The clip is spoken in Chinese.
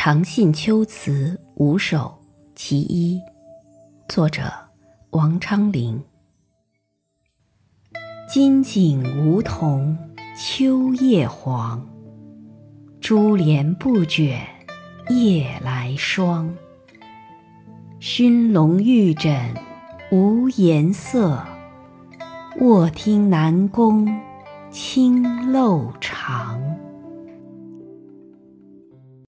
长信秋词五首其一作者王昌龄金井梧桐秋叶黄珠帘不卷夜来霜熏笼玉枕无颜色卧听南宫清漏长。